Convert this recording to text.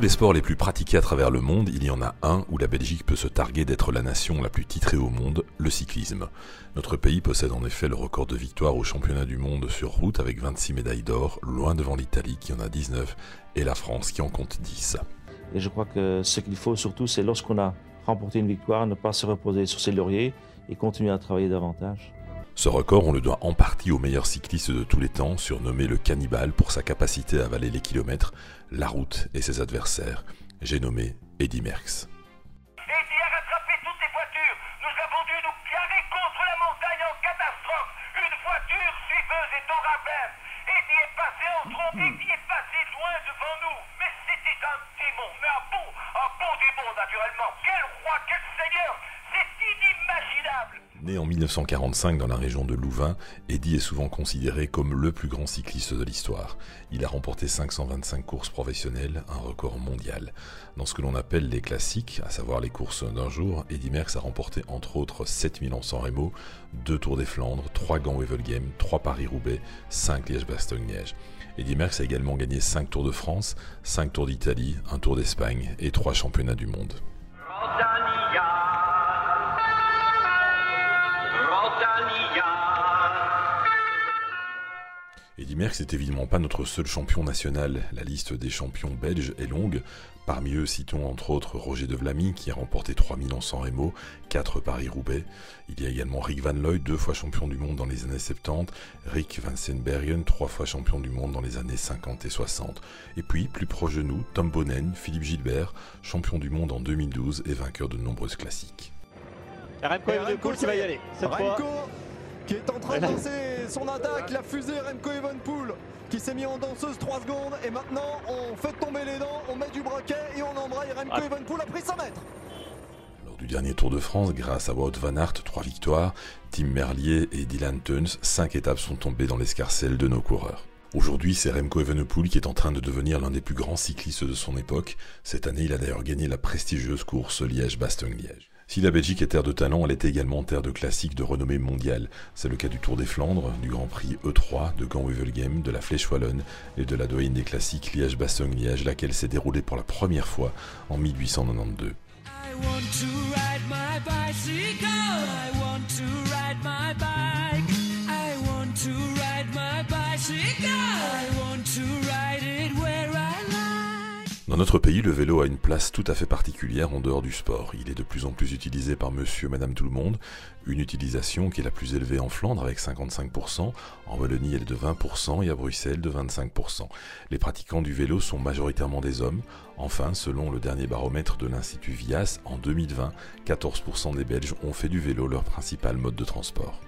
les sports les plus pratiqués à travers le monde, il y en a un où la Belgique peut se targuer d'être la nation la plus titrée au monde, le cyclisme. Notre pays possède en effet le record de victoires au championnat du monde sur route avec 26 médailles d'or, loin devant l'Italie qui en a 19 et la France qui en compte 10. Et je crois que ce qu'il faut surtout, c'est lorsqu'on a remporté une victoire, ne pas se reposer sur ses lauriers et continuer à travailler davantage. Ce record, on le doit en partie au meilleur cycliste de tous les temps, surnommé le cannibale pour sa capacité à avaler les kilomètres, la route et ses adversaires. J'ai nommé Eddy Merckx. Eddy a rattrapé toutes les voitures. Nous avons dû nous garer contre la montagne en catastrophe. Une voiture suiveuse est au ravin. Eddy est passé en trompe, Eddy est passé loin devant nous. Mais c'était un démon, mais un bon, un bon démon naturellement. Quel roi, quel seigneur Né en 1945 dans la région de Louvain, Eddy est souvent considéré comme le plus grand cycliste de l'histoire. Il a remporté 525 courses professionnelles, un record mondial. Dans ce que l'on appelle les classiques, à savoir les courses d'un jour, Eddy Merckx a remporté entre autres 7000 ans Remo, 2 Tours des Flandres, 3 Gand Wevelgem, 3 Paris-Roubaix, 5 Liège-Bastogne-Liège. Eddy Merckx a également gagné 5 Tours de France, 5 Tours d'Italie, 1 Tour d'Espagne et 3 championnats du monde. Eddy Merckx n'est évidemment pas notre seul champion national. La liste des champions belges est longue. Parmi eux, citons entre autres Roger de Vlamy qui a remporté 3000 ans sans Remo, 4 Paris-Roubaix. Il y a également Rick Van Looy, deux fois champion du monde dans les années 70, Rick Van Senbergen, trois fois champion du monde dans les années 50 et 60. Et puis, plus proche de nous, Tom Bonnen, Philippe Gilbert, champion du monde en 2012 et vainqueur de nombreuses classiques. Remco Evenepoel qui va y aller. Cette Remco fois, qui est en train de lancer son attaque, la fusée Remco Evenpool qui s'est mis en danseuse 3 secondes et maintenant on fait tomber les dents, on met du braquet et on embraye Remco Ah. Evenpool a pris 100 mètres. Lors du dernier Tour de France, grâce à Wout van Aert, trois victoires, Tim Merlier et Dylan Teuns, cinq étapes sont tombées dans l'escarcelle de nos coureurs. Aujourd'hui, c'est Remco Evenepoel qui est en train de devenir l'un des plus grands cyclistes de son époque. Cette année, il a d'ailleurs gagné la prestigieuse course Liège-Bastogne-Liège. Si la Belgique est terre de talent, elle est également terre de classiques de renommée mondiale. C'est le cas du Tour des Flandres, du Grand Prix E3, de Gand-Wevelgem, de la Flèche Wallonne et de la doyenne des classiques Liège-Bastogne-Liège, laquelle s'est déroulée pour la première fois en 1892. Dans notre pays, le vélo a une place tout à fait particulière en dehors du sport. Il est de plus en plus utilisé par monsieur, madame, tout le monde. Une utilisation qui est la plus élevée en Flandre avec 55%, en Wallonie elle est de 20% et à Bruxelles de 25%. Les pratiquants du vélo sont majoritairement des hommes. Enfin, selon le dernier baromètre de l'Institut Vias, en 2020, 14% des Belges ont fait du vélo leur principal mode de transport.